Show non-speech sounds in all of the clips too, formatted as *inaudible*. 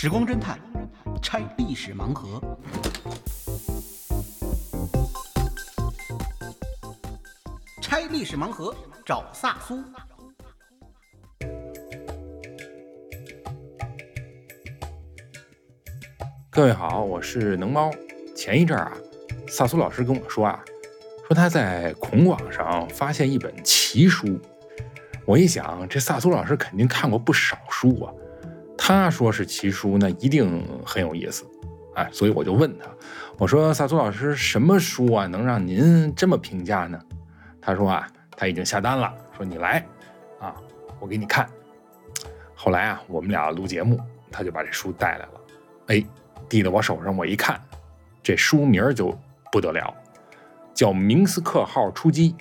时光侦探拆历史盲盒。拆历史盲盒，找萨苏。各位好，我是能猫。前一阵儿啊，萨苏老师跟我说啊，说他在孔网上发现一本奇书。我一想，这萨苏老师肯定看过不少书啊。他说是奇书，那一定很有意思，哎，所以我就问他，我说萨苏老师，什么书啊能让您这么评价呢？他说啊，他已经下单了，说你来，啊，我给你看。后来啊，我们俩录节目，他就把这书带来了，哎，递到我手上，我一看，这书名就不得了，叫《明斯克号出击》。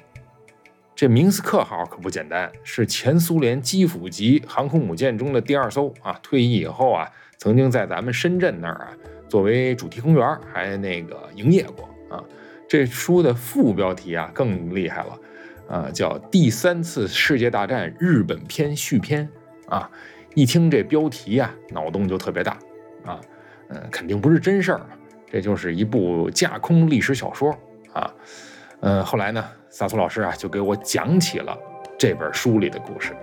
这明斯克号可不简单，是前苏联基辅级航空母舰中的第二艘啊。退役以后啊，曾经在咱们深圳那儿啊，作为主题公园还那个营业过啊。这书的副标题啊更厉害了，啊，叫《第三次世界大战日本篇续篇》啊。一听这标题呀，脑洞就特别大啊。嗯，肯定不是真事儿，这就是一部架空历史小说啊。嗯，后来呢？萨苏老师啊，就给我讲起了这本书里的故事。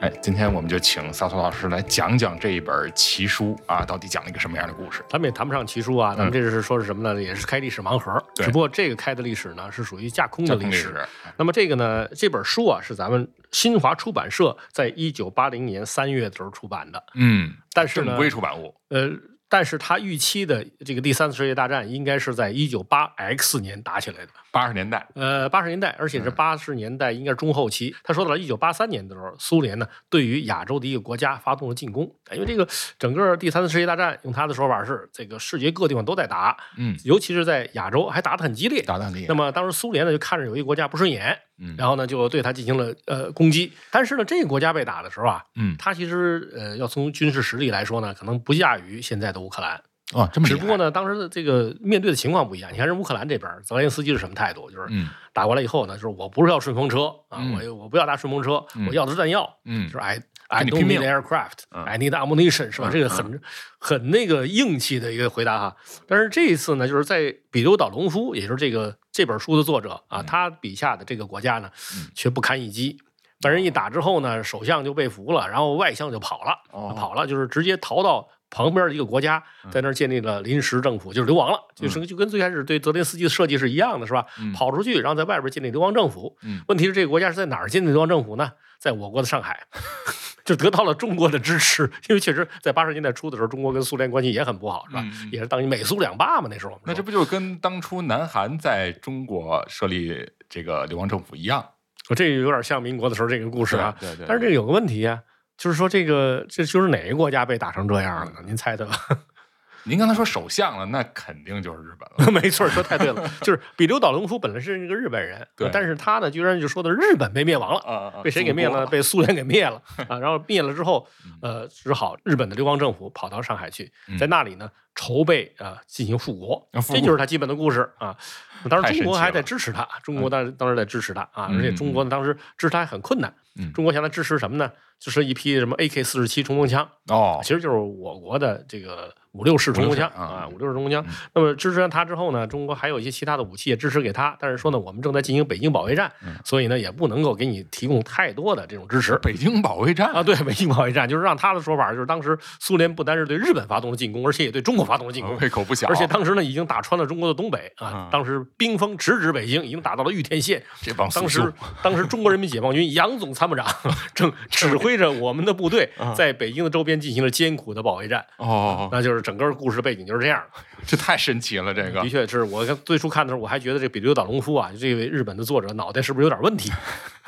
哎，今天我们就请萨苏老师来讲讲这一本奇书啊，到底讲了一个什么样的故事？咱们也谈不上奇书啊，咱们这是说是什么呢？也是开历史盲盒，只不过这个开的历史呢是属于架空的历史。那么这个呢，这本书啊是咱们新华出版社在一九八零年三月的时候出版的。嗯，但是正规出版物。呃。但是他预期的这个第三次世界大战应该是在一九八 X 年打起来的，八十年代，呃，八十年代，而且是八十年代应该是中后期。他说到了一九八三年的时候，苏联呢对于亚洲的一个国家发动了进攻，因为这个整个第三次世界大战，用他的说法是这个世界各地方都在打，嗯，尤其是在亚洲还打得很激烈，打得很厉害。那么当时苏联呢就看着有一个国家不顺眼。嗯然后呢，就对他进行了呃攻击。但是呢，这个国家被打的时候啊，嗯，他其实呃要从军事实力来说呢，可能不亚于现在的乌克兰啊。这么只不过呢，当时的这个面对的情况不一样。你看人乌克兰这边，泽连斯基是什么态度？就是打过来以后呢，就是我不是要顺风车啊，我我不要搭顺风车，我要的是弹药，嗯，就是 I I don't need aircraft，I need ammunition，是吧？这个很很那个硬气的一个回答哈。但是这一次呢，就是在比留岛隆夫，也就是这个。这本书的作者啊，他笔下的这个国家呢，却不堪一击。被人一打之后呢，首相就被俘了，然后外相就跑了，跑了就是直接逃到旁边的一个国家，在那儿建立了临时政府，就是流亡了，就是就跟最开始对泽连斯基的设计是一样的，是吧？跑出去，然后在外边建立流亡政府。问题是这个国家是在哪儿建立流亡政府呢？在我国的上海。*laughs* 就得到了中国的支持，因为确实在八十年代初的时候，中国跟苏联关系也很不好，是吧？也是当于美苏两霸嘛，那时候。那这不就跟当初南韩在中国设立这个流亡政府一样？我这有点像民国的时候这个故事啊。对对。但是这个有个问题啊，就是说这个这就是哪个国家被打成这样了呢？您猜的？*laughs* 您刚才说首相了，那肯定就是日本了。*laughs* 没错，说太对了。就是比留岛龙夫本来是一个日本人，对，但是他呢，居然就说的日本被灭亡了，被谁给灭了？被苏联给灭了 *laughs* 啊！然后灭了之后，呃，只好日本的流亡政府跑到上海去，在那里呢筹备啊进行复国，这就是他基本的故事啊。当时中国还在支持他，中国当时当时在支持他啊，而且中国呢当时支持他很困难。中国现在支持什么呢？就是一批什么 AK 四十七冲锋枪哦，其实就是我国的这个。五六式冲锋枪啊，五六式冲锋枪。那么支持完他之后呢，中国还有一些其他的武器也支持给他。但是说呢，我们正在进行北京保卫战，所以呢，也不能够给你提供太多的这种支持。北京保卫战啊，对，北京保卫战就是让他的说法，就是当时苏联不单是对日本发动了进攻，而且也对中国发动了进攻，胃口不小。而且当时呢，已经打穿了中国的东北啊，当时兵锋直指北京，已经打到了玉田县。这帮当时当时中国人民解放军 *laughs* 杨总参谋长正指挥着我们的部队 *laughs* 在北京的周边进行了艰苦的保卫战。哦，那就是整个故事背景。就是这样，这太神奇了。这个的确是我最初看的时候，我还觉得这比留岛农夫啊，这位日本的作者脑袋是不是有点问题？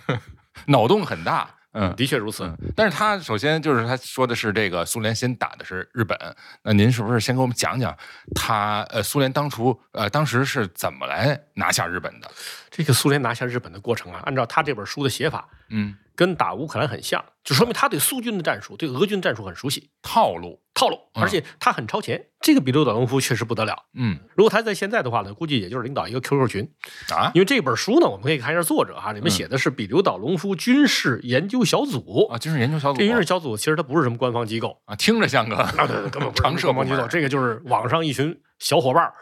*laughs* 脑洞很大。嗯，的确如此。但是他首先就是他说的是这个苏联先打的是日本，那您是不是先给我们讲讲他呃苏联当初呃当时是怎么来拿下日本的？这个苏联拿下日本的过程啊，按照他这本书的写法，嗯。跟打乌克兰很像，就说明他对苏军的战术、对俄军战术很熟悉，套路套路，而且他很超前。这个彼得·岛农夫确实不得了。嗯，如果他在现在的话呢，估计也就是领导一个 QQ 群啊。因为这本书呢，我们可以看一下作者哈，里面写的是彼得·岛农夫军事研究小组啊，军事研究小组。这军事小组其实它不是什么官方机构啊，听着像个啊，对对，根本不是常设官方机构。这个就是网上一群小伙伴儿，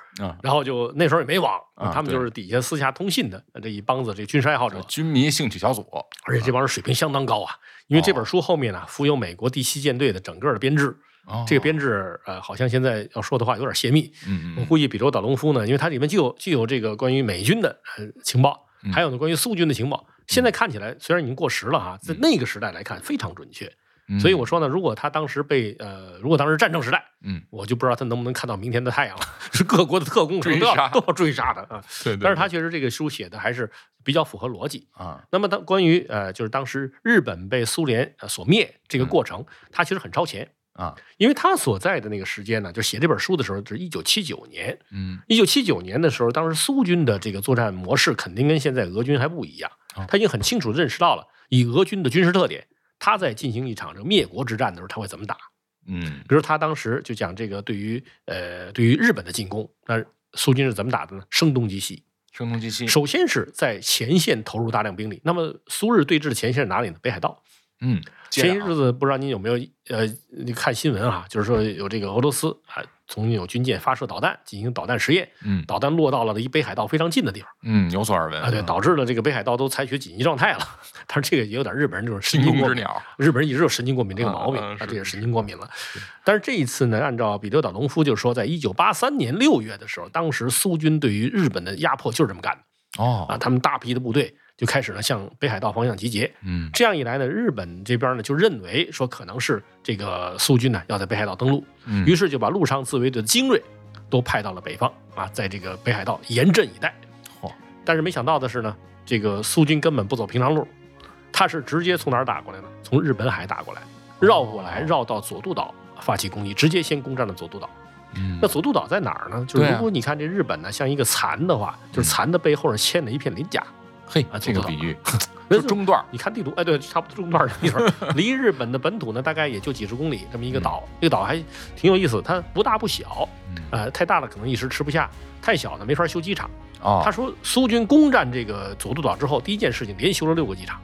然后就那时候也没网，他们就是底下私下通信的这一帮子这军事爱好者、军迷兴趣小组，而且这帮人水平相当高啊。因为这本书后面呢附有美国第七舰队的整个的编制。这个编制，呃，好像现在要说的话有点泄密。嗯我估计彼得·岛隆夫呢，因为它里面既有既有这个关于美军的呃情报，还有呢关于苏军的情报。现在看起来虽然已经过时了哈，在那个时代来看非常准确。所以我说呢，如果他当时被呃，如果当时战争时代，嗯，我就不知道他能不能看到明天的太阳了。*laughs* 是各国的特工追杀 *laughs* 都要追杀他啊。对。但是他确实这个书写的还是比较符合逻辑啊。那么当关于呃，就是当时日本被苏联所灭这个过程，他其实很超前。啊，因为他所在的那个时间呢，就写这本书的时候是一九七九年。嗯，一九七九年的时候，当时苏军的这个作战模式肯定跟现在俄军还不一样。他已经很清楚认识到了，以俄军的军事特点，他在进行一场这个灭国之战的时候，他会怎么打。嗯，比如他当时就讲这个对于呃对于日本的进攻，那苏军是怎么打的呢？声东击西。声东击西。首先是在前线投入大量兵力。那么苏日对峙的前线是哪里呢？北海道。嗯。前些日子不知道您有没有呃，你看新闻啊，就是说有这个俄罗斯啊，曾经有军舰发射导弹进行导弹实验，嗯，导弹落到了离北海道非常近的地方，嗯，有所耳闻啊，对，导致了这个北海道都采取紧急状态了。*laughs* 但是这个也有点日本人这种神经过敏，日本人一直有神经过敏这个毛病，啊，这也神经过敏了。但是这一次呢，按照彼得·岛农夫就是说，在一九八三年六月的时候，当时苏军对于日本的压迫就是这么干的，哦，啊，他们大批的部队。就开始呢向北海道方向集结，嗯，这样一来呢，日本这边呢就认为说可能是这个苏军呢要在北海道登陆，嗯，于是就把陆上自卫队的精锐都派到了北方啊，在这个北海道严阵以待。嚯！但是没想到的是呢，这个苏军根本不走平常路，他是直接从哪儿打过来呢？从日本海打过来，绕过来，绕到佐渡岛发起攻击，直接先攻占了佐渡岛。嗯，那佐渡岛在哪儿呢？就是如果你看这日本呢，像一个蚕的话，就是蚕的背后是嵌了一片鳞甲。嘿，啊，这个比喻，*laughs* 就中段你看地图，哎，对，差不多中段的地方，*laughs* 离日本的本土呢，大概也就几十公里，这么一个岛。这个岛还挺有意思，它不大不小，呃，太大了可能一时吃不下，太小呢没法修机场。哦，他说苏军攻占这个佐渡岛之后，第一件事情连修了六个机场。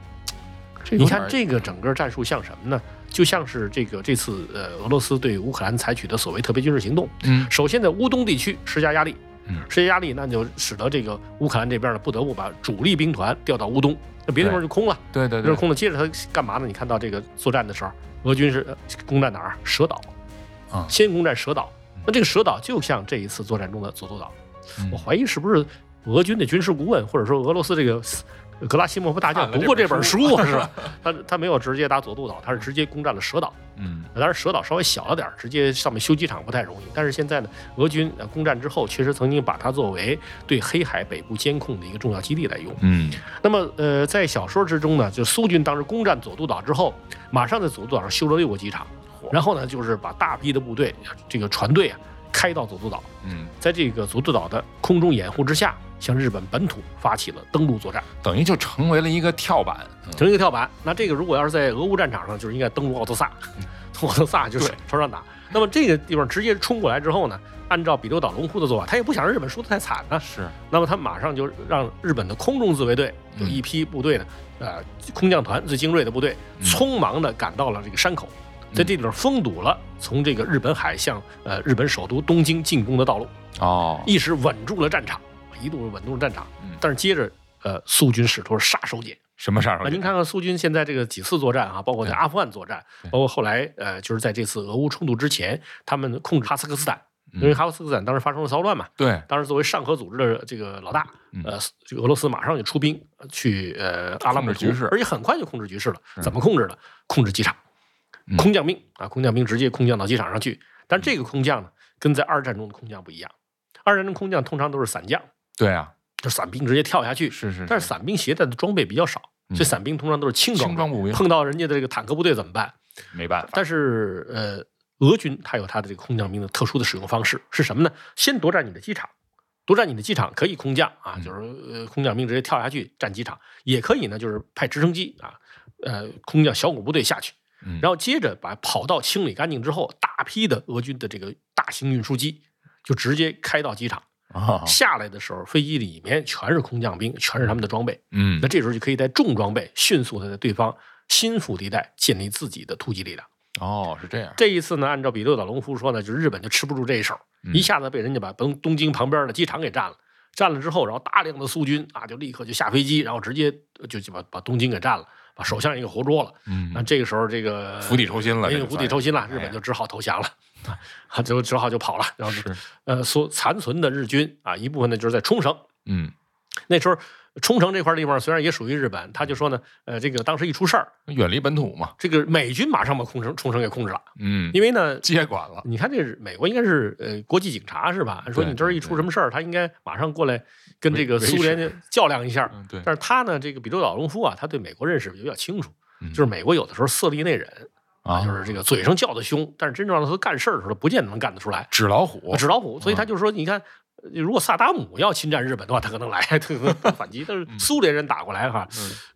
你看这个整个战术像什么呢？就像是这个这次呃俄罗斯对乌克兰采取的所谓特别军事行动。嗯，首先在乌东地区施加压力。嗯，施加压力，那就使得这个乌克兰这边呢不得不把主力兵团调到乌东，那别的地方就空了。对对对，就空了。接着他干嘛呢？你看到这个作战的时候，俄军是攻占哪儿？蛇岛啊，先攻占蛇岛。那这个蛇岛就像这一次作战中的佐渡岛，我怀疑是不是俄军的军事顾问，或者说俄罗斯这个。格拉西莫夫大将读过这本书 *laughs* 是吧？他他没有直接打佐渡岛，他是直接攻占了蛇岛。嗯，当然蛇岛稍微小了点，直接上面修机场不太容易。但是现在呢，俄军攻占之后，确实曾经把它作为对黑海北部监控的一个重要基地来用。嗯，那么呃，在小说之中呢，就苏军当时攻占佐渡岛之后，马上在佐渡岛上修了六个机场，然后呢，就是把大批的部队，这个船队啊，开到佐渡岛。嗯，在这个佐渡岛的空中掩护之下。向日本本土发起了登陆作战，等于就成为了一个跳板，成为一个跳板。那这个如果要是在俄乌战场上，就是应该登陆奥德萨，从 *laughs* 奥德萨就是朝上打。那么这个地方直接冲过来之后呢，按照比留岛龙夫的做法，他也不想让日本输得太惨呢。是。那么他马上就让日本的空中自卫队有一批部队呢，呃，空降团最精锐的部队，匆忙的赶到了这个山口，在这地方封堵了从这个日本海向呃日本首都东京进攻的道路。哦，一时稳住了战场。一度稳住了战场，但是接着，呃，苏军使出杀手锏。什么杀手锏？您看看苏军现在这个几次作战啊，包括在阿富汗作战，包括后来，呃，就是在这次俄乌冲突之前，他们控制哈萨克斯坦，因为哈萨克斯坦当时发生了骚乱嘛。对，当时作为上合组织的这个老大，呃，这个俄罗斯马上就出兵去呃阿拉木图，而且很快就控制局势了。怎么控制的？控制机场，空降兵啊，空降兵直接空降到机场上去。但这个空降呢，跟在二战中的空降不一样。二战中空降通常都是散将。对啊，就伞兵直接跳下去，是是。但是伞兵携带的装备比较少，所以伞兵通常都是轻装步兵。碰到人家的这个坦克部队怎么办？没办法。但是呃，俄军他有他的这个空降兵的特殊的使用方式，是什么呢？先夺占你的机场，夺占你的机场可以空降啊，就是呃空降兵直接跳下去占机场，也可以呢，就是派直升机啊，呃空降小股部队下去，嗯然后接着把跑道清理干净之后，大批的俄军的这个大型运输机就直接开到机场。啊，下来的时候，飞机里面全是空降兵，全是他们的装备。嗯那这时候就可以带重装备迅速的在对方心腹地带建立自己的突击力量。哦，是这样，这一次呢，按照比六岛隆夫说呢，就是日本就吃不住这一手，嗯一下子被人家把东东京旁边的机场给占了。占了之后，然后大量的苏军啊，就立刻就下飞机，然后直接就就把把东京给占了，把首相也给活捉了。嗯那这个时候，这个釜底抽薪了因为釜底抽薪了，哎日本就只好投降了，啊，就只好就跑了。然后是呃，所残存的日军啊，一部分呢就是在冲绳，嗯，那时候冲绳这块地方虽然也属于日本，他就说呢，呃，这个当时一出事儿，远离本土嘛，这个美军马上把冲绳冲绳给控制了，嗯，因为呢。接管了，你看，这是美国应该是呃国际警察是吧？按说你这儿一出什么事儿，他应该马上过来跟这个苏联较量一下。嗯，对，但是他呢，这个比州岛隆夫啊，他对美国认识比较清楚，嗯就是美国有的时候色厉内荏啊就是这个嘴上叫的凶，但是真正让他干事儿的时候，不见得能干得出来。纸老虎，纸老虎，所以他就说，你看，呃如果萨达姆要侵占日本的话，他可能来，*laughs* 他可能反击。但是苏联人打过来哈，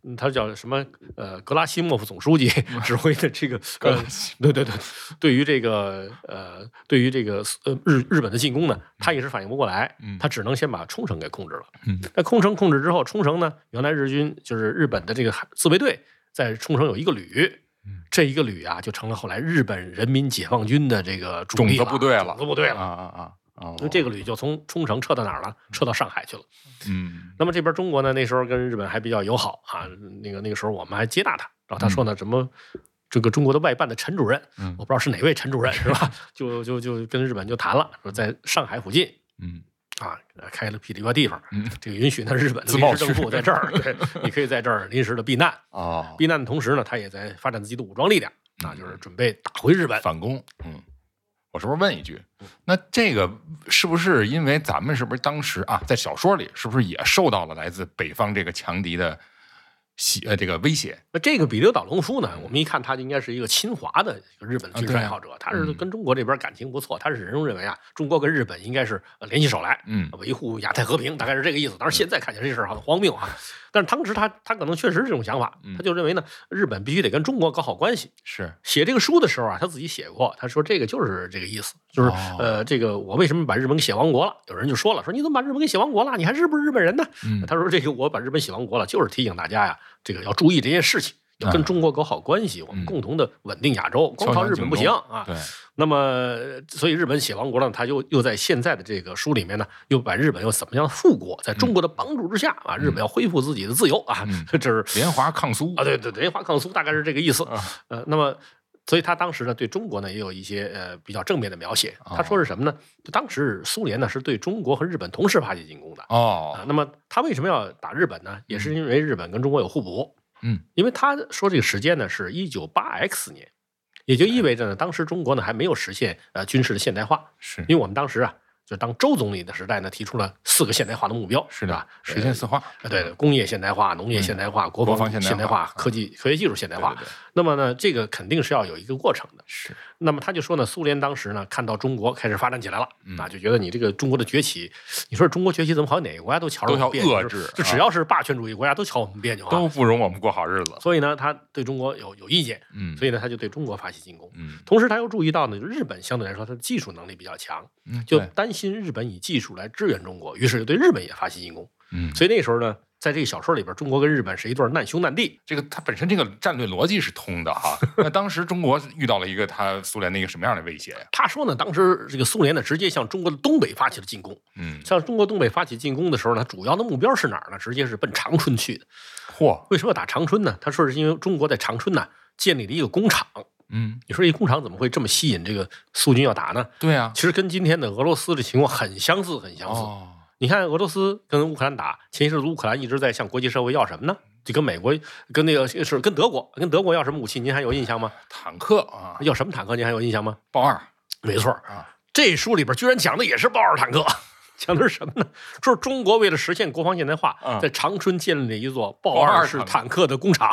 嗯他叫什么？呃，格拉西莫夫总书记指挥的这个 *laughs* 呃对对对，对于这个呃，对于这个呃日日本的进攻呢，他也是反应不过来嗯，他只能先把冲绳给控制了。嗯那空城控制之后，冲绳呢，原来日军就是日本的这个海自卫队在冲绳有一个旅嗯，这一个旅啊，就成了后来日本人民解放军的这个主力部队了种子部队了。啊啊啊啊，因为这个旅就从冲绳撤到哪儿了？撤到上海去了。嗯那么这边中国呢，那时候跟日本还比较友好啊，那个那个时候我们还接纳他，然后他说呢，什么这个中国的外办的陈主任，嗯我不知道是哪位陈主任是吧？*laughs* 就就就跟日本就谈了，说在上海附近嗯啊开了辟了一块地方，嗯这个允许呢日本 *laughs* 的贸临时政府在这儿，对，你可以在这儿临时的避难。*laughs* 哦，避难的同时呢，他也在发展自己的武装力量啊，就是准备打回日本。反攻，嗯。我是不是问一句？那这个是不是因为咱们是不是当时啊，在小说里是不是也受到了来自北方这个强敌的袭呃这个威胁？那这个比留岛隆夫呢，我们一看他就应该是一个侵华的日本的军事爱好者，他是嗯跟中国这边感情不错，他是始终认为啊，中国跟日本应该是呃联起手来，嗯维护亚太和平，大概是这个意思。当然现在看起来这事儿很荒谬啊，*laughs* 但是当时他他可能确实是这种想法，嗯他就认为呢，日本必须得跟中国搞好关系。是写这个书的时候啊，他自己写过，他说这个就是这个意思，就是、哦呃，这个我为什么把日本给写亡国了？有人就说了，说你怎么把日本给写亡国了？你还是不是日本人呢？嗯他说这个我把日本写亡国了，就是提醒大家呀，这个要注意这件事情，要跟啊中国搞好关系，我们嗯共同的稳定亚洲，光靠日本不行啊。对，那么，所以日本写亡国呢，他又又在现在的这个书里面呢，又把日本又怎么样复国，在中国的帮助之下啊，日本要恢复自己的自由啊，嗯 *laughs* 这是联华抗苏啊，对对，联华抗苏大概是这个意思。啊呃，那么，所以他当时呢，对中国呢也有一些呃比较正面的描写。哦他说是什么呢？就当时苏联呢是对中国和日本同时发起进攻的。哦啊，那么他为什么要打日本呢？也是因为日本跟中国有互补。嗯，因为他说这个时间呢是一九八 X 年，也就意味着呢，当时中国呢还没有实现呃军事的现代化。是因为我们当时啊，就当周总理的时代呢，提出了四个现代化的目标，是的吧？，实现四化呃对对，工业现代化、农业现代化、国国防防现代化化、科技科学技术现代化那么呢，这个肯定是要有一个过程的。是那么他就说呢，苏联当时呢看到中国开始发展起来了，嗯啊，就觉得你这个中国的崛起，你说中国崛起怎么好像哪个国家都瞧着要别扭遏制就只要是霸权主义国家都瞧我们别扭啊。都不容我们过好日子。所以呢，他对中国有有意见，嗯，所以呢，他就对中国发起进攻。嗯同时，他又注意到呢，就日本相对来说，它的技术能力比较强，嗯就担心日本以技术来支援中国，于是就对日本也发起进攻。嗯，所以那时候呢，在这个小说里边，中国跟日本是一对难兄难弟。这个它本身这个战略逻辑是通的哈。*laughs* 那当时中国遇到了一个他苏联的一个什么样的威胁呀？他说呢，当时这个苏联呢，直接向中国的东北发起了进攻。嗯，向中国东北发起进攻的时候呢，主要的目标是哪儿呢？直接是奔长春去的。嚯，为什么要打长春呢？他说是因为中国在长春呢建立了一个工厂。嗯，你说一工厂怎么会这么吸引这个苏军要打呢？对啊，其实跟今天的俄罗斯的情况很相似，很相似。哦，你看俄罗斯跟乌克兰打，前一阵子乌克兰一直在向国际社会要什么呢？就跟美国、跟那个是跟德国、跟德国要什么武器？您还有印象吗？坦克啊，要什么坦克？您还有印象吗？豹二没错，啊，这书里边居然讲的也是豹二坦克，*laughs* 讲的是什么呢？说中国为了实现国防现代化，嗯在长春建立了一座豹二式坦克的工厂。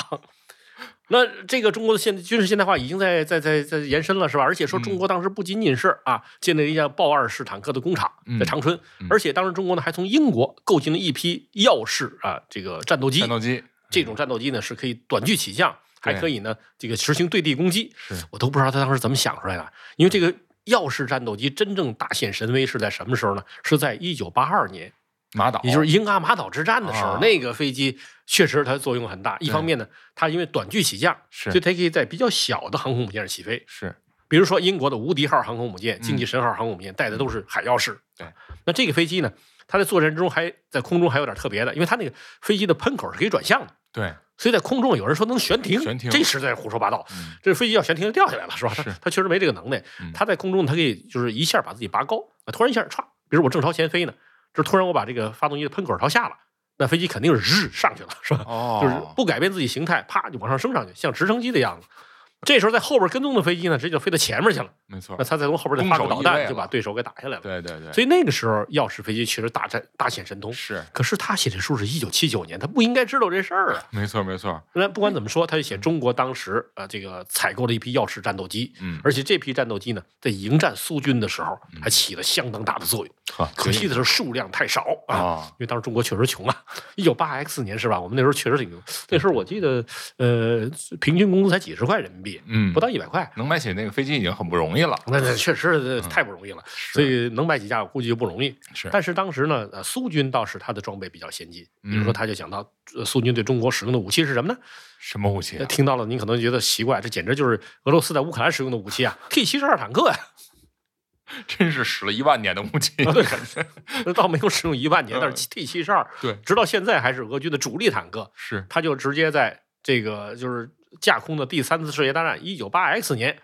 那这个中国的现军事现代化已经在在在在延伸了，是吧？而且说中国当时不仅仅是啊建立了一架豹二式坦克的工厂嗯在长春，而且当时中国呢还从英国购进了一批耀式啊这个战斗机战，斗机，这种战斗机呢是可以短距起降，还可以呢这个实行对地攻击。是我都不知道他当时怎么想出来的，因为这个耀式战斗机真正大显神威是在什么时候呢？是在一九八二年，马岛，也就是英阿马岛之战的时候，啊那个飞机确实它作用很大。一方面呢，它因为短距起降，是所以它可以在比较小的航空母舰上起飞。是比如说英国的无敌号航空母舰、经济神号航空母舰带的都是海耀式。嗯对，那这个飞机呢，它在作战之中还在空中还有点特别的，因为它那个飞机的喷口是可以转向的。对，所以在空中有人说能悬停，悬停这实在是胡说八道。嗯这飞机要悬停就掉下来了，是吧？它是 *laughs* 它确实没这个能耐嗯。它在空中，它可以就是一下把自己拔高，啊突然一下歘，比如我正朝前飞呢，这突然我把这个发动机的喷口朝下了，那飞机肯定是日上去了，是吧？哦，就是不改变自己形态，啪就往上升上去，像直升机的样子。这时候在后边跟踪的飞机呢，直接就飞到前面去了。没错那，他再从后边再发个导弹，就把对手给打下来了。对对对，所以那个时候，耀式飞机确实大战大显神通。是可是他写这书是一九七九年，他不应该知道这事儿啊。*laughs* 没错没错，那不管怎么说，他就写中国当时呃这个采购了一批耀式战斗机，嗯，而且这批战斗机呢，在迎战苏军的时候还起了相当大的作用。呵可惜的是数量太少啊，啊，因为当时中国确实穷啊。一九八 X 年是吧？我们那时候确实挺，那时候我记得呃平均工资才几十块人民币，嗯不，到一百块。能买起那个飞机已经很不容易了，那那确实呃太不容易了，所以能买几架我估计就不容易。是，但是当时呢，呃，苏军倒是他的装备比较先进，比如说嗯他就讲到，呃，苏军对中国使用的武器是什么呢？什么武器啊？听到了您可能觉得奇怪，这简直就是俄罗斯在乌克兰使用的武器啊，T 七十二坦克呀、真是使了一万年的武器，啊，对，那倒没有使用一万年，但是 T 七十二对。直到现在还是俄军的主力坦克，是。他就直接在这个就是架空的第三次世界大战一九八 X 年，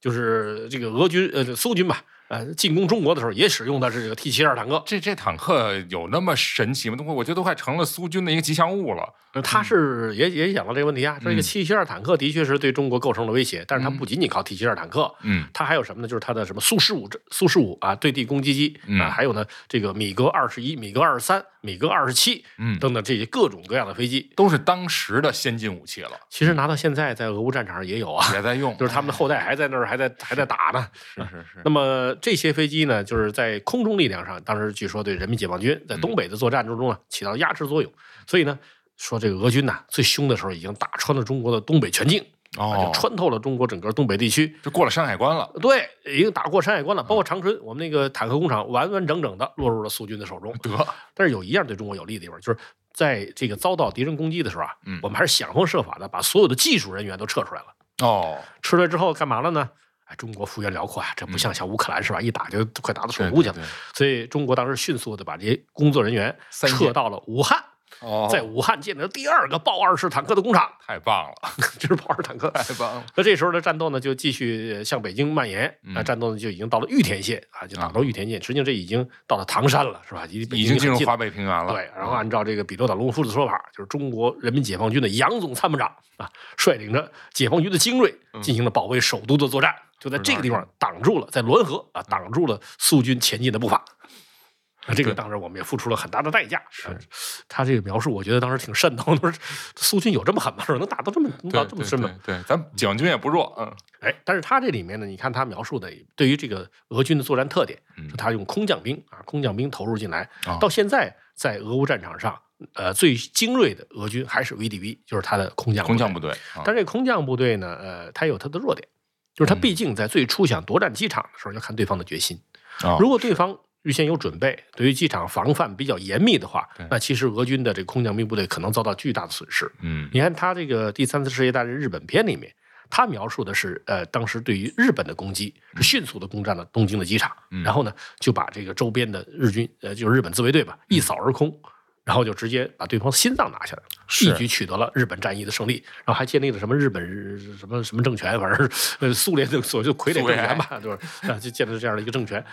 就是这个俄军呃苏军吧，呃进攻中国的时候也使用的是这个 T 七二坦克。这这坦克有那么神奇吗？都我觉得都快成了苏军的一个吉祥物了。呃他是也也讲到这个问题啊，这个嗯 T 七二坦克的确是对中国构成了威胁，但是它嗯不仅仅靠 T 七二坦克，嗯它还有什么呢？就是它的什么苏十五、苏十五啊，对地攻击机嗯啊，还有呢这个米格二十一、米格二十三、米格二十七嗯，等等这些各种各样的飞机。都是当时的先进武器了，其实拿到现在，在俄乌战场上也有啊，也在用，就是他们的后代还在那儿，还在还在打呢。是是是，那么这些飞机呢，就是在空中力量上，当时据说对人民解放军在东北的作战之中呢，起到压制作用。所以呢，说这个俄军呐最凶的时候，已经打穿了中国的东北全境，啊，哦就，穿透了中国整个东北地区。就过了山海关了，对，已经打过山海关了，包括长春，我们那个坦克工厂完完整整的落入了苏军的手中。得，但是有一样对中国有利的地方，就是在这个遭到敌人攻击的时候啊，嗯我们还是想方设法的把所有的技术人员都撤出来了。哦，撤出来之后干嘛了呢？哎，中国幅员辽阔啊，这不像像乌克兰是吧？一打就快打到首都去了。所以中国当时迅速的把这些工作人员撤到了武汉，哦，在武汉建立了第二个豹二式坦克的工厂，太棒了，*laughs* 这是豹二坦克。太棒了，那这时候的战斗呢，就继续向北京蔓延，嗯。啊，战斗呢就已经到了玉田县啊，就打到玉田县，实际上这已经到了唐山了，是吧？已已经进入华华北平原了，对，然后按照这个彼得岛龙夫的说法，就是中国人民解放军的杨总参谋长啊，率领着解放军的精锐嗯。进行了保卫首都的作战，就在这个地方挡住了，在滦河啊挡住了苏军前进的步伐。啊，这个当然我们也付出了很大的代价。是啊他这个描述，我觉得当时挺瘆得慌。他 *laughs* 说苏军有这么狠吗？说 *laughs* 能打到这么能打这么深吗？对对，咱解放军也不弱，嗯哎，但是他这里面呢，你看他描述的对于这个俄军的作战特点，嗯是他用空降兵啊，空降兵投入进来，哦到现在在俄乌战场上，呃，最精锐的俄军还是 VDV，就是他的空降部空降部队，啊但这空降部队呢，呃，它有它的弱点，就是它嗯毕竟在最初想夺占机场的时候，要看对方的决心。哦如果对方预先有准备，对于机场防范比较严密的话，那其实俄军的这个空降兵部队可能遭到巨大的损失。嗯你看他这个第三次世界大战日本篇里面，他描述的是，呃，当时对于日本的攻击是迅速的攻占了东京的机场，嗯然后呢就把这个周边的日军，呃，就是日本自卫队吧，一扫而空。然后就直接把对方心脏拿下来了，是一举取得了日本战役的胜利，然后还建立了什么日本什么什么政权，反正是呃苏联的所谓傀儡政权吧，就是啊，就建立了这样的一个政权。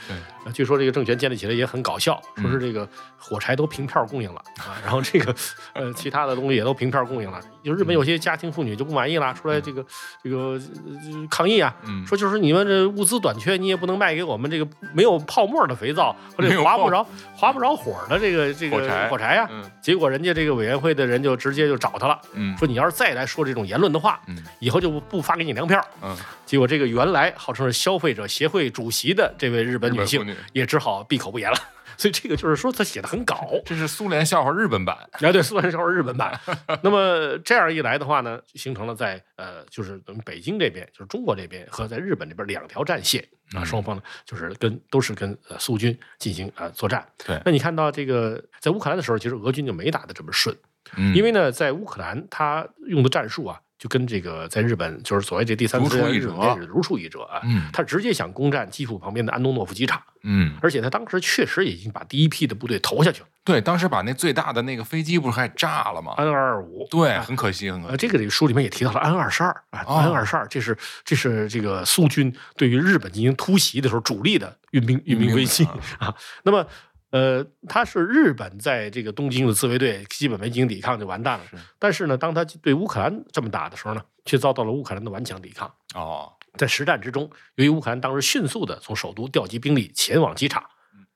据说这个政权建立起来也很搞笑，说是这个火柴都凭票供应了啊，然后这个呃其他的东西也都凭票供应了。就日本有些家庭妇女就不满意了，出来这个这个呃抗议啊，嗯。说就是你们这物资短缺，你也不能卖给我们这个没有泡沫的肥皂和这没有泡个划不着划不着火的这个这个火柴呀、嗯。结果人家这个委员会的人就直接就找他了，嗯说你要是再来说这种言论的话，嗯以后就不不发给你粮票。嗯，结果这个原来号称是消费者协会主席的这位日本女性也只好闭口不言了。*laughs* 所以这个就是说他写的很搞。这是苏联笑话日本版。*laughs* 啊，对，苏联笑话日本版。*laughs* 那么这样一来的话呢，形成了在呃，就是咱们北京这边，就是中国这边和在日本这边两条战线啊，双方呢就是跟都是跟呃苏军进行啊作战。对，那你看到这个在乌克兰的时候，其实俄军就没打的这么顺，嗯因为呢，在乌克兰他用的战术啊，就跟这个在日本就是所谓这第三次如出一辙日本如出一辙啊。嗯他直接想攻占基辅旁边的安东诺夫机场，嗯，而且他当时确实已经把第一批的部队投下去了，对，当时把那最大的那个飞机不是还炸了吗？？N 二二五。对，很可惜，很可呃，惜。这个这个书里面也提到了安二十二啊，哦安二十二，这是这是这个苏军对于日本进行突袭的时候主力的运兵运兵飞机啊。那么，呃，他是日本在这个东京的自卫队基本没进行抵抗就完蛋了。但是呢，当他对乌克兰这么打的时候呢，却遭到了乌克兰的顽强抵抗。哦，在实战之中，由于乌克兰当时迅速的从首都调集兵力前往机场，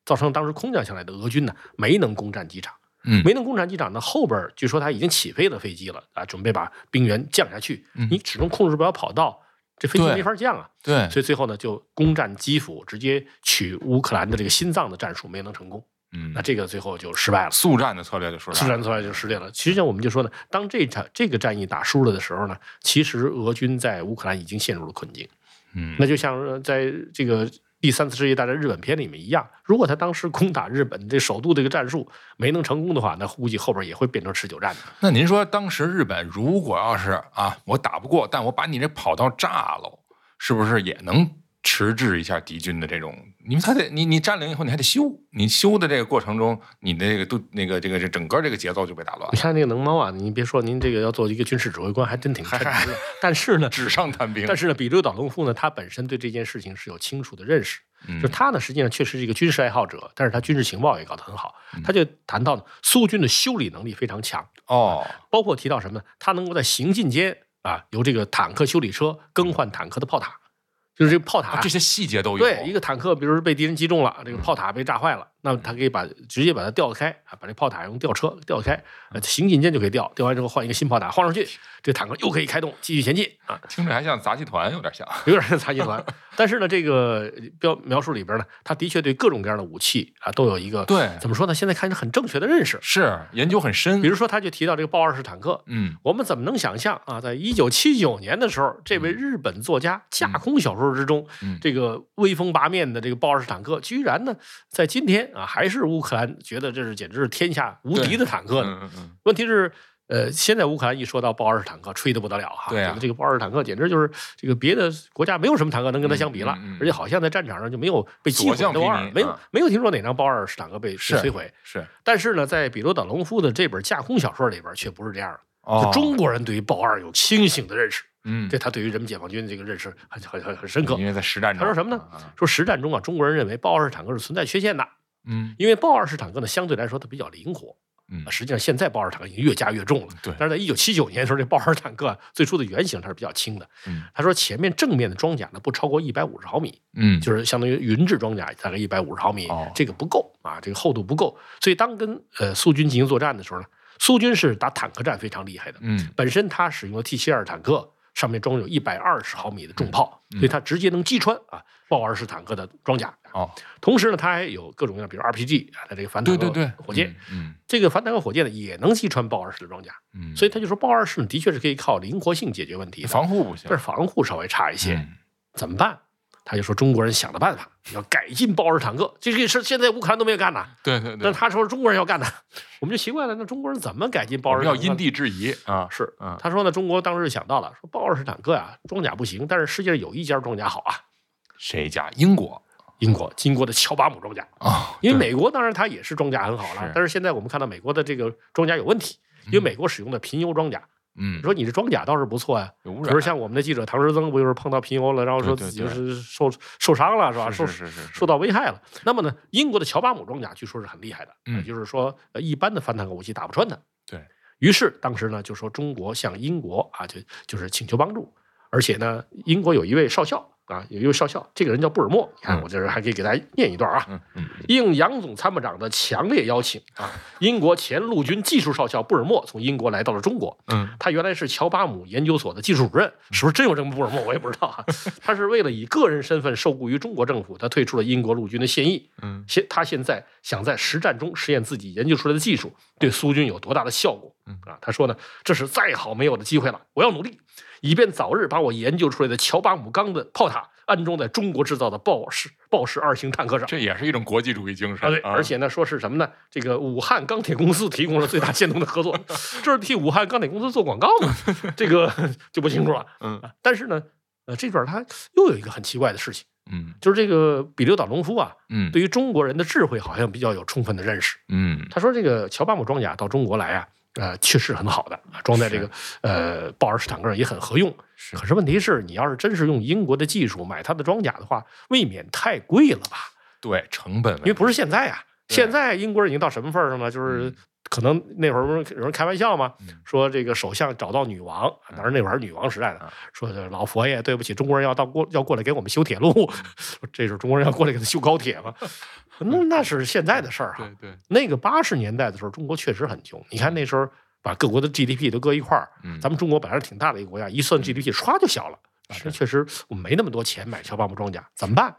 造成当时空降下来的俄军呢没能攻占机场。嗯没能攻占机场呢，后边据说他已经起飞了飞机了啊，准备把兵员降下去。嗯你始终控制不了跑道，这飞机没法降啊。对，所以最后呢，就攻占基辅，直接取乌克兰的这个心脏的战术没能成功。嗯那，这个最后就失败了。速战的策略就失败了速战策略就失败了。其实上我们就说呢，当这场这个战役打输了的时候呢，其实俄军在乌克兰已经陷入了困境。嗯，那就像在这个第三次世界大战日本片里面一样，如果他当时攻打日本这首都这个战术没能成功的话，那估计后边也会变成持久战的。那您说当时日本如果要是啊，我打不过，但我把你这跑道炸了，是不是也能迟滞一下敌军的这种？因为他得你你占领以后你还得修，你修的这个过程中，你的这个都那个这个这整个这个节奏就被打乱你，看那个能猫啊，您别说您这个要做一个军事指挥官，还真挺称职的。但是呢，*laughs* 纸上谈兵。但是呢，比留岛隆夫呢，他本身对这件事情是有清楚的认识。嗯就他呢，实际上确实是一个军事爱好者，但是他军事情报也搞得很好。嗯他就谈到呢，苏军的修理能力非常强，哦，包括提到什么呢？他能够在行进间啊，由这个坦克修理车更换坦克的炮塔，就是这个炮塔、啊这些细节都有。对，一个坦克，比如说被敌人击中了，这个炮塔被炸坏了，那么他可以把直接把它吊开啊，把这炮塔用吊车吊开，呃，行进间就可以吊，吊完之后换一个新炮塔放上去，这坦克又可以开动继续前进啊，听着还像杂技团，有点像。*laughs* 有点像杂技团。但是呢，这个标描述里边呢，他的确对各种各样的武器啊都有一个对怎么说呢？现在看是很正确的认识。是研究很深比。如说，他就提到这个豹二式坦克，嗯我们怎么能想象啊，在一九七九年的时候，这位日本作家架空小说之中，嗯这个威风八面的这个豹二式坦克，居然呢，在今天啊，还是乌克兰觉得这是简直是天下无敌的坦克呢？嗯嗯嗯，问题是。呃，现在乌克兰一说到豹二式坦克，吹得不得了哈！对啊觉得这个豹二式坦克简直就是这个别的国家没有什么坦克能跟它相比了，而且好像在战场上就没有被击毁所向披的豹二，没有、啊没有听说哪张豹二式坦克被被是摧毁。是但是呢，在比罗岛隆夫的这本架空小说里边，却不是这样的。哦就，中国人对于豹二有清醒的认识，嗯，这他对于人民解放军这个认识很很很很深刻因。为在实战中，他说什么呢啊？说实战中啊，中国人认为豹二式坦克是存在缺陷的，嗯因为豹二式坦克呢相对来说它比较灵活。嗯啊，实际上现在豹二坦克已经越加越重了。对但是在一九七九年的时候，这豹二坦克啊最初的原型它是比较轻的。嗯他说前面正面的装甲呢不超过一百五十毫米，嗯，就是相当于云质装甲大概一百五十毫米，哦这个不够啊，这个厚度不够。所以当跟呃苏军进行作战的时候呢，苏军是打坦克战非常厉害的。嗯本身它使用了 T 七二坦克，上面装有一百二十毫米的重炮，嗯所以它直接能击穿啊豹二式坦克的装甲。哦，同时呢，它还有各种各样，比如 RPG 啊，它这个反坦克火箭，嗯这个反坦克火箭呢也能击穿豹二式的装甲。嗯，所以他就说豹二式呢的确是可以靠灵活性解决问题，防护不行。但，是防护稍微差一些，嗯。怎么办？他就说中国人想的办法要改进豹二式坦克，这个事现在乌克兰都没有干呢。对对对，但他说中国人要干的，我们就奇怪了，那中国人怎么改进豹式坦克呢？们要因地制宜啊，是，嗯他说呢，中国当时就想到了，说豹二式坦克呀，装甲不行，但是世界上有一家装甲好啊，谁家英国英国英国的乔巴姆装甲，啊？因为美国当然它也是装甲很好了是，但是现在我们看到美国的这个装甲有问题，因为美国使用的贫铀装甲，嗯说你这装甲倒是不错呀，有污染，可是像我们的记者唐时增不就是碰到贫铀了，然后说自己就是受受伤了是吧？受受到危害了。那么呢，英国的乔巴姆装甲据说是很厉害的，嗯呃就是说呃一般的反坦克武器打不穿它。对于是当时呢就说中国向英国啊就就是请求帮助，而且呢英国有一位少校啊有一位少校，这个人叫布尔默，你看嗯我这儿还可以给大家念一段啊。嗯嗯应杨总参谋长的强烈邀请啊，英国前陆军技术少校布尔默从英国来到了中国。嗯他原来是乔巴姆研究所的技术主任，是不是真有这么布尔默？我也不知道啊。他是为了以个人身份受雇于中国政府，他退出了英国陆军的现役。嗯现他现在想在实战中实验自己研究出来的技术对苏军有多大的效果。嗯啊，他说呢，这是再好没有的机会了，我要努力，以便早日把我研究出来的乔巴姆钢的炮塔安装在中国制造的豹式豹式二型坦克上。这也是一种国际主义精神啊！对，而且呢，说是什么呢？这个武汉钢铁公司提供了最大限度的合作，*laughs* 这是替武汉钢铁公司做广告吗？*laughs* 这个就不清楚了。嗯，但是呢，呃，这段他又有一个很奇怪的事情。嗯，就是这个比留岛农夫啊，嗯，对于中国人的智慧好像比较有充分的认识。嗯，他说这个乔巴姆装甲到中国来啊，呃，确实很好的，装在这个呃豹二式坦克上也很合用。是，可是问题是你要是真是用英国的技术买它的装甲的话，未免太贵了吧？对，成本，因为不是现在啊，现在英国人已经到什么份儿上了？就是。可能那会儿不是有人开玩笑吗？说这个首相找到女王，当然那会儿是女王时代的，说老佛爷，对不起，中国人要到过要过来给我们修铁路，*laughs* 这是中国人要过来给他修高铁吗？*laughs* 那那是现在的事儿哈。对对，那个八十年代的时候，中国确实很穷。你看那时候把各国的 GDP 都搁一块儿，咱们中国本来是挺大的一个国家，一算 GDP 唰就小了。这确实我们没那么多钱买乔巴姆装甲，怎么办？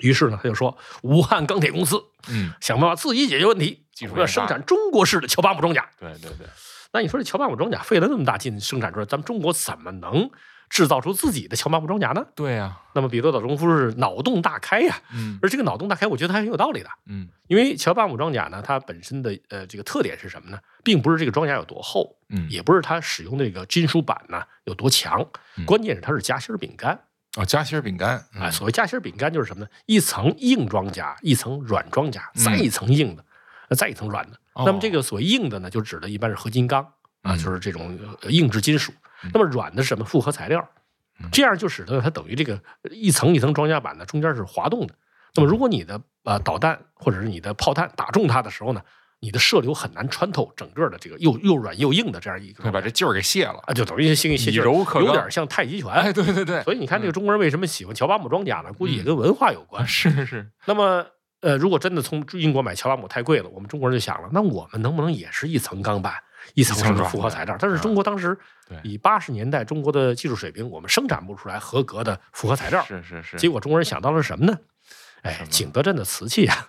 于是呢，他就说武汉钢铁公司，嗯，想办法自己解决问题，我们要生产中国式的乔巴姆装甲。对对对，那你说这乔巴姆装甲费了那么大劲生产出来，咱们中国怎么能制造出自己的乔巴姆装甲呢？对呀。那么彼得岛中夫是脑洞大开呀，嗯，而这个脑洞大开，我觉得还很有道理的，嗯，因为乔巴姆装甲呢，它本身的呃这个特点是什么呢？并不是这个装甲有多厚，嗯，也不是它使用的这个金属板呢有多强，关键是它是夹心饼干。哦，夹心饼干啊，所谓夹心饼干就是什么呢？一层硬装甲，一层软装甲，再一层硬的，再一层软的。那么这个所谓硬的呢，就指的一般是合金钢啊，就是这种硬质金属。那么软的是什么？复合材料。这样就使得它等于这个一层一层装甲板呢，中间是滑动的。那么如果你的呃导弹或者是你的炮弹打中它的时候呢？你的射流很难穿透整个的这个又又软又硬的这样一个，会把这劲儿给卸了啊，就等于卸卸劲儿，有点像太极拳。哎，对对对。所以你看，这个中国人为什么喜欢乔巴姆装甲呢？估计也跟文化有关。是是。那么，呃，如果真的从英国买乔巴姆太贵了，我们中国人就想了，那我们能不能也是一层钢板，一层层的复合材料？但是中国当时以八十年代中国的技术水平，我们生产不出来合格的复合材料。是是是。结果中国人想到了什么呢？哎，景德镇的瓷器啊。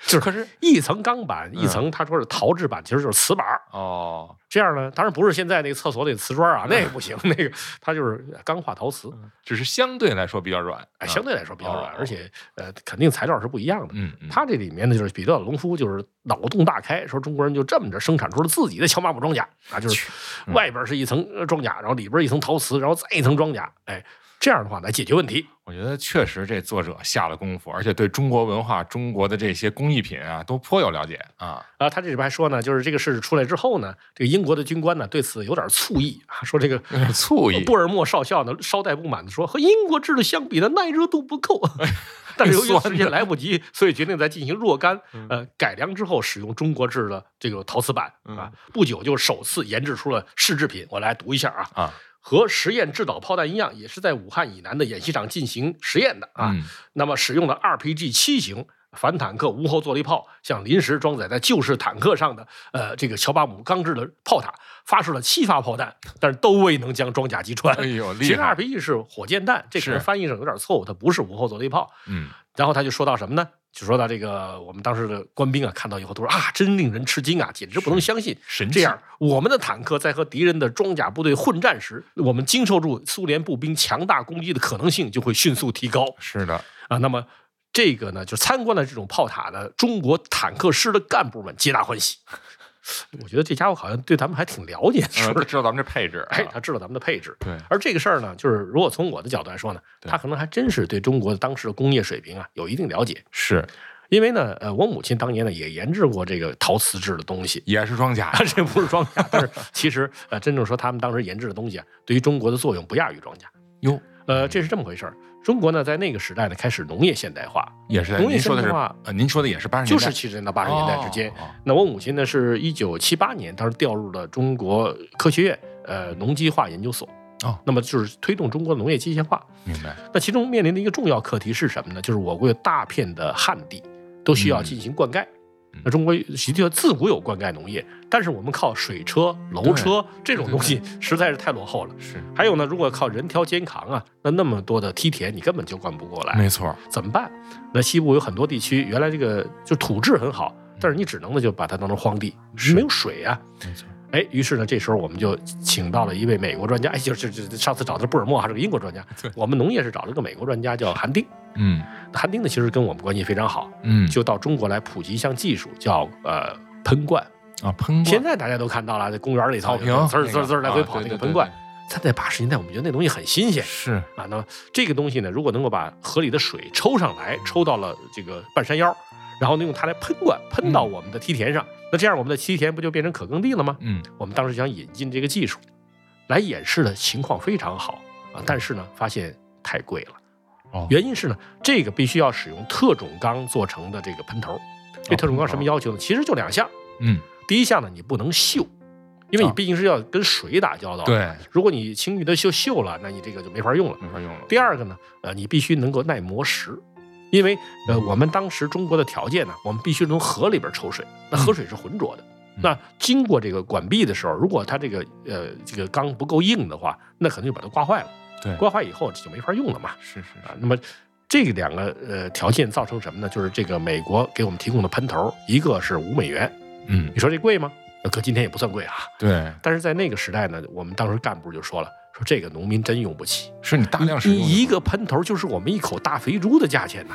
是，可是一层钢板，一层他说是陶制板，其实就是瓷板哦。这样呢，当然不是现在那个厕所里的瓷砖啊，那个不行，*laughs* 那个它就是钢化陶瓷，只是相对来说比较软，哎，相对来说比较软，而且呃，肯定材料是不一样的。嗯，它这里面呢，就是彼得龙夫就是脑洞大开，说中国人就这么着生产出了自己的乔巴姆装甲啊，就是外边是一层装甲，然后里边一层陶瓷，然后再一层装甲，哎。这样的话来解决问题，我觉得确实这作者下了功夫，而且对中国文化、中国的这些工艺品啊都颇有了解啊。啊，他这里边还说呢，就是这个事出来之后呢，这个英国的军官呢对此有点醋意啊，说这个醋意。布尔默少校呢稍带不满的说，和英国制的相比呢耐热度不够，*laughs* 但是由于时间来不及，所以决定在进行若干呃改良之后使用中国制的这个陶瓷板啊，不久就首次研制出了试制品。我来读一下啊啊。和实验制导炮弹一样，也是在武汉以南的演习场进行实验的啊。那么使用的 RPG 七型反坦克无后坐力炮，向临时装载在旧式坦克上的呃这个乔巴姆钢制的炮塔发射了七发炮弹，但是都未能将装甲击穿。哎呦，其实 RPG 是火箭弹，这可能翻译上有点错误，它不是无后坐力炮。嗯，然后他就说到什么呢？就说到这个，我们当时的官兵啊，看到以后都说啊，真令人吃惊啊，简直不能相信。神这样，我们的坦克在和敌人的装甲部队混战时，我们经受住苏联步兵强大攻击的可能性就会迅速提高。*laughs* 是的啊，那么这个呢，就参观了这种炮塔的中国坦克师的干部们皆大欢喜。我觉得这家伙好像对咱们还挺了解，是不是？知道咱们这配置，哎，他知道咱们的配置。对，而这个事儿呢，就是如果从我的角度来说呢，他可能还真是对中国的当时的工业水平啊有一定了解。是。因为呢，呃，我母亲当年呢也研制过这个陶瓷制的东西，也是装甲，这不是装甲，但是其实呃，真正说他们当时研制的东西啊，对于中国的作用不亚于装甲。哟，呃，这是这么回事儿。中国呢，在那个时代呢，开始农业现代化，也是农业现代化。呃，您说的也是八十年代，就是七十年到八十年代之间。那我母亲呢，是一九七八年，当时调入了中国科学院呃农机化研究所。哦，那么就是推动中国农业机械化。明白。那其中面临的一个重要课题是什么呢？就是我国有大片的旱地。都需要进行灌溉，那中国实际上自古有灌溉农业，但是我们靠水车、楼车这种东西实在是太落后了。是，还有呢，如果靠人挑肩扛啊，那那么多的梯田你根本就灌不过来。没错，怎么办？那西部有很多地区原来这个就土质很好，但是你只能呢就把它当成荒地，没有水啊。没错。哎，于是呢，这时候我们就请到了一位美国专家，哎，就是就上次找的布尔默还是个英国专家。我们农业是找了个美国专家，叫韩丁。嗯，韩丁呢，其实跟我们关系非常好。嗯，就到中国来普及一项技术，叫呃喷灌啊，喷灌。现在大家都看到了，在公园里草坪滋滋滋来回跑那个喷灌。他在八十年代，我们觉得那东西很新鲜。是啊，那么这个东西呢，如果能够把河里的水抽上来，抽到了这个半山腰，然后呢用它来喷灌，喷到我们的梯田上。那这样我们的梯田不就变成可耕地了吗？嗯，我们当时想引进这个技术，来演示的情况非常好啊，但是呢，发现太贵了。哦，原因是呢，这个必须要使用特种钢做成的这个喷头。对特种钢什么要求呢？其实就两项。嗯，第一项呢，你不能锈，因为你毕竟是要跟水打交道。对，如果你轻易的锈锈了，那你这个就没法用了，没法用了。第二个呢，呃，你必须能够耐磨蚀。因为呃，我们当时中国的条件呢，我们必须从河里边抽水，那河水是浑浊的。那经过这个管壁的时候，如果它这个呃这个钢不够硬的话，那可能就把它刮坏了。对，刮坏以后就没法用了嘛。是是啊。那么这两个呃条件造成什么呢？就是这个美国给我们提供的喷头，一个是五美元。嗯，你说这贵吗？可今天也不算贵啊。对。但是在那个时代呢，我们当时干部就说了。说这个农民真用不起，是你大量使用，你一个喷头就是我们一口大肥猪的价钱呐。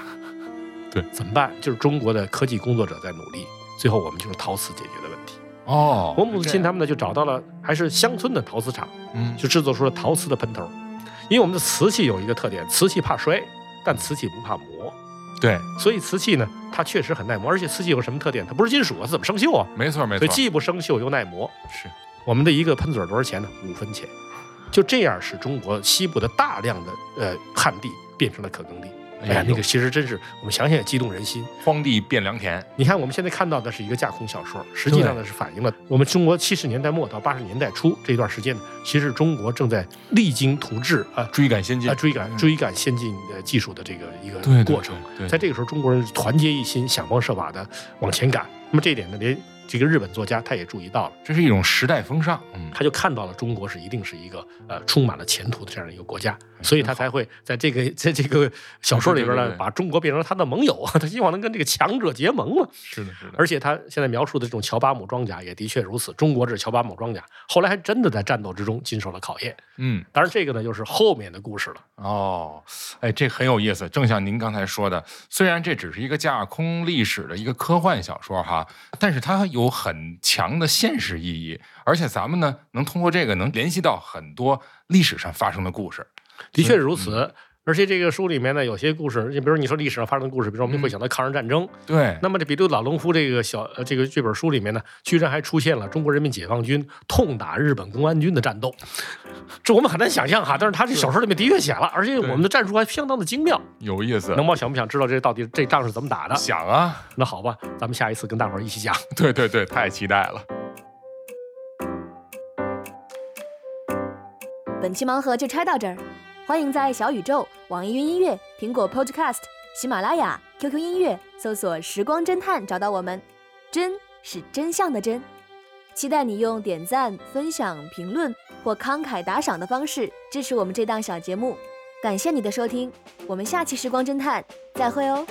对，怎么办？就是中国的科技工作者在努力，最后我们就是陶瓷解决的问题。哦，我母亲他们呢就找到了，还是乡村的陶瓷厂，嗯，就制作出了陶瓷的喷头。因为我们的瓷器有一个特点，瓷器怕摔，但瓷器不怕磨。对，所以瓷器呢，它确实很耐磨，而且瓷器有什么特点？它不是金属啊，它怎么生锈啊？没错没错，所以既不生锈又耐磨。是我们的一个喷嘴多少钱呢？五分钱。就这样使中国西部的大量的呃旱地变成了可耕地。哎呀，那个其实真是我们想想也激动人心。荒地变良田。你看我们现在看到的是一个架空小说，实际上呢是反映了我们中国七十年代末到八十年代初这段时间呢，其实中国正在励精图治啊，追赶先进啊，追赶追赶先进的技术的这个一个过程。在这个时候，中国人团结一心，想方设法的往前赶。那么这一点呢，连。这个日本作家他也注意到了，这是一种时代风尚，嗯，他就看到了中国是一定是一个呃充满了前途的这样的一个国家，所以他才会在这个在这个小说里边呢，把中国变成他的盟友，*laughs* 他希望能跟这个强者结盟嘛。是的，是的。而且他现在描述的这种乔巴姆装甲也的确如此，中国制乔巴姆装甲后来还真的在战斗之中经受了考验。嗯，当然这个呢就是后面的故事了。哦，哎，这很有意思。正像您刚才说的，虽然这只是一个架空历史的一个科幻小说哈，但是它。有很强的现实意义，而且咱们呢，能通过这个能联系到很多历史上发生的故事。的确是如此，而且这个书里面呢，有些故事，你比如你说历史上发生的故事，比如说我们会想到抗日战争。对。那么这比如老农夫这个小呃这个这本书里面呢，居然还出现了中国人民解放军痛打日本公安军的战斗，这我们很难想象哈。但是他这小说里面的确写了，而且我们的战术还相当的精妙，有意思。能猫想不想知道这到底这仗是怎么打的？想啊。那好吧，咱们下一次跟大伙儿一起讲。*laughs* 对对对，太期待了。本期盲盒就拆到这儿，欢迎在小宇宙、网易云音乐、苹果 Podcast、喜马拉雅、QQ 音乐搜索“时光侦探”找到我们。真是真相的真，期待你用点赞、分享、评论或慷慨打赏的方式支持我们这档小节目。感谢你的收听，我们下期时光侦探再会哦。